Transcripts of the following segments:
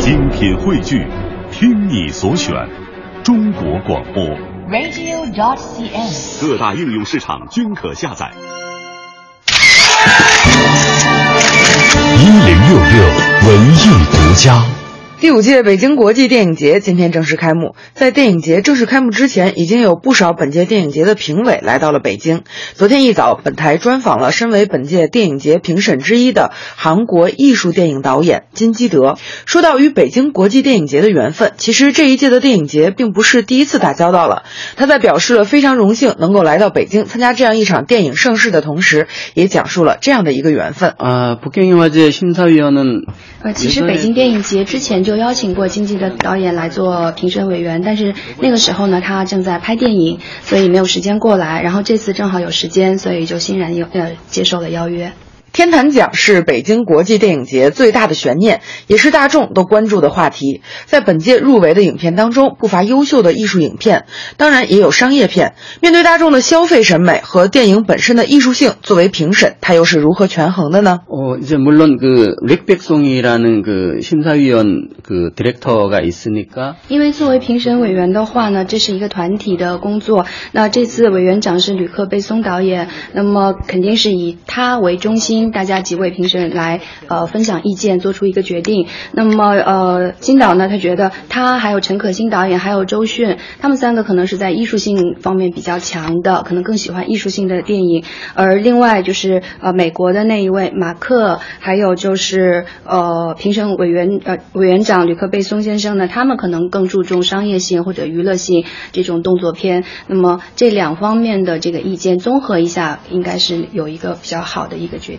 精品汇聚，听你所选，中国广播。radio.dot.cn，。各大应用市场均可下载。一零六六文艺独家。第五届北京国际电影节今天正式开幕。在电影节正式开幕之前，已经有不少本届电影节的评委来到了北京。昨天一早，本台专访了身为本届电影节评审之一的韩国艺术电影导演金基德。说到与北京国际电影节的缘分，其实这一届的电影节并不是第一次打交道了。他在表示了非常荣幸能够来到北京参加这样一场电影盛事的同时，也讲述了这样的一个缘分。 아, 북경영화제 심사위원은 呃，其实北京电影节之前就 邀请过经济的导演来做评审委员，但是那个时候呢，他正在拍电影，所以没有时间过来。然后这次正好有时间，所以就欣然有呃接受了邀约。天坛奖是北京国际电影节最大的悬念，也是大众都关注的话题。在本届入围的影片当中，不乏优秀的艺术影片，当然也有商业片。面对大众的消费审美和电影本身的艺术性，作为评审，他又是如何权衡的呢？ 어, 이제 물론 그 릭백송이라는 그 심사위원 그 디렉터가 있으니까 因为作为评审委员的话呢，这是一个团体的工作。那这次委员长是吕克贝松导演，那么肯定是以他为中心， 大家几位评审来呃分享意见，做出一个决定。那么呃，金导呢，他觉得他还有陈可辛导演，还有周迅，他们三个可能是在艺术性方面比较强的，可能更喜欢艺术性的电影。而另外就是呃美国的那一位马克，还有就是呃评审委员呃委员长吕克贝松先生呢，他们可能更注重商业性或者娱乐性这种动作片。那么这两方面的这个意见综合一下，应该是有一个比较好的一个结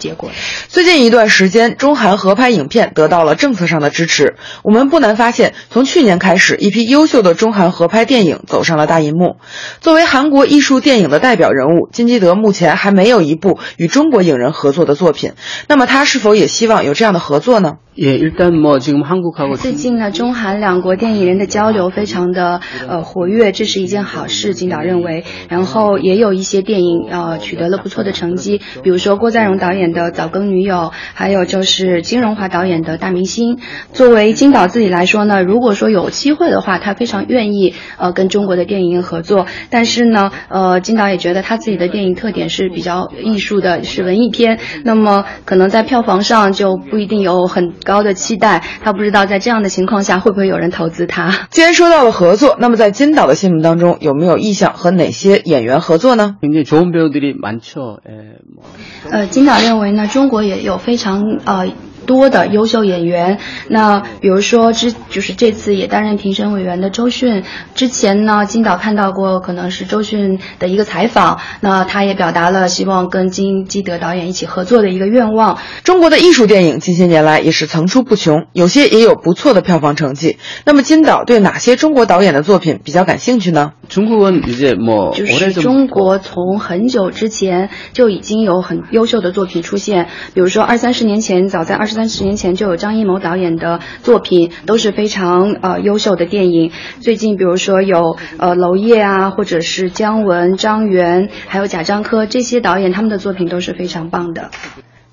结果的。最近一段时间，中韩合拍影片得到了政策上的支持。我们不难发现，从去年开始，一批优秀的中韩合拍电影走上了大银幕。作为韩国艺术电影的代表人物，金基德目前还没有一部与中国影人合作的作品。那么，他是否也希望有这样的合作呢？ 예, 일단 뭐 지금 한국하고 最近呢，中韩两国电影人的交流非常的呃活跃，这是一件好事，金导认为。然后也有一些电影呃取得了不错的成绩，比如说郭在荣导演 的早更女友还有就是金荣华导演的大明星作为金导自己来说呢如果说有机会的话他非常愿意呃跟中国的电影合作但是呢呃金导也觉得他自己的电影特点是比较艺术的是文艺片那么可能在票房上就不一定有很高的期待他不知道在这样的情况下会不会有人投资他既然说到了合作那么在金导的心目当中有没有意向和哪些演员合作呢呃金导认为为呢，中国也有非常呃。多的优秀演员，那比如说之就是这次也担任评审委员的周迅，之前呢金导看到过可能是周迅的一个采访，那他也表达了希望跟金基德导演一起合作的一个愿望。中国的艺术电影近些年来也是层出不穷，有些也有不错的票房成绩。那么金导对哪些中国导演的作品比较感兴趣呢？中国文理界就是中国从很久之前就已经有很优秀的作品出现。比如说二三十年前早在二十三十年前就有张艺谋导演的作品都是非常呃优秀的电影。最近比如说有呃娄烨啊或者是姜文张元还有贾樟柯这些导演他们的作品都是非常棒的。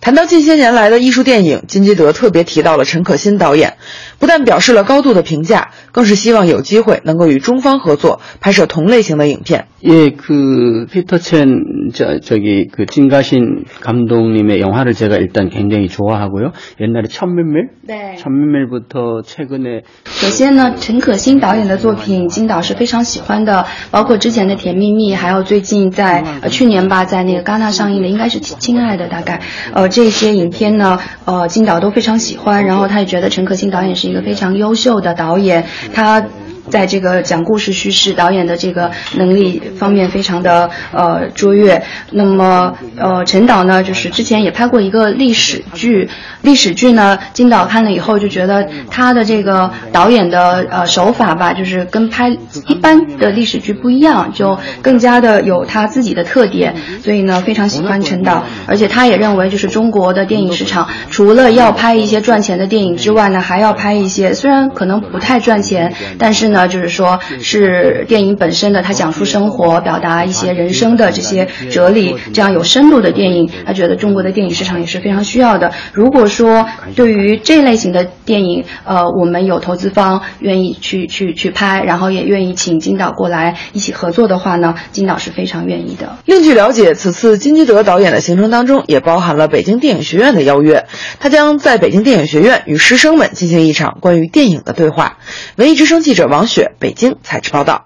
谈到近些年来的艺术电影金基德特别提到了陈可辛导演。不但表示了高度的评价，更是希望有机会能够与中方合作拍摄同类型的影片。 예, 그 피터 첸 저, 저기 그 찐가신 감독님의 영화를 제가 일단 굉장히 좋아하고요. 옛날에 천맨밀, 네. 천맨밀부터 최근에 首先呢，陈可辛导演的作品，金导是非常喜欢的，包括之前的《甜蜜蜜》，还有最近在呃去年吧，在那个戛纳上映的，应该是《亲爱的》，大概呃这些影片呢，呃金导都非常喜欢，然后他也觉得陈可辛导演是 一个非常优秀的导演，他。在这个讲故事叙事导演的这个能力方面非常的呃卓越。那么呃陈导呢，就是之前也拍过一个历史剧，历史剧呢金导看了以后就觉得他的这个导演的呃手法吧，就是跟拍一般的历史剧不一样，就更加的有他自己的特点，所以呢非常喜欢陈导，而且他也认为就是中国的电影市场除了要拍一些赚钱的电影之外呢，还要拍一些虽然可能不太赚钱，但是呢。呢，就是说是电影本身的，他讲述生活、表达一些人生的这些哲理，这样有深度的电影，他觉得中国的电影市场也是非常需要的。如果说对于这类型的电影，呃，我们有投资方愿意去去去拍，然后也愿意请金导过来一起合作的话呢，金导是非常愿意的。另据了解，此次金基德导演的行程当中也包含了北京电影学院的邀约，他将在北京电影学院与师生们进行一场关于电影的对话。文艺之声记者王雪北京采制报道。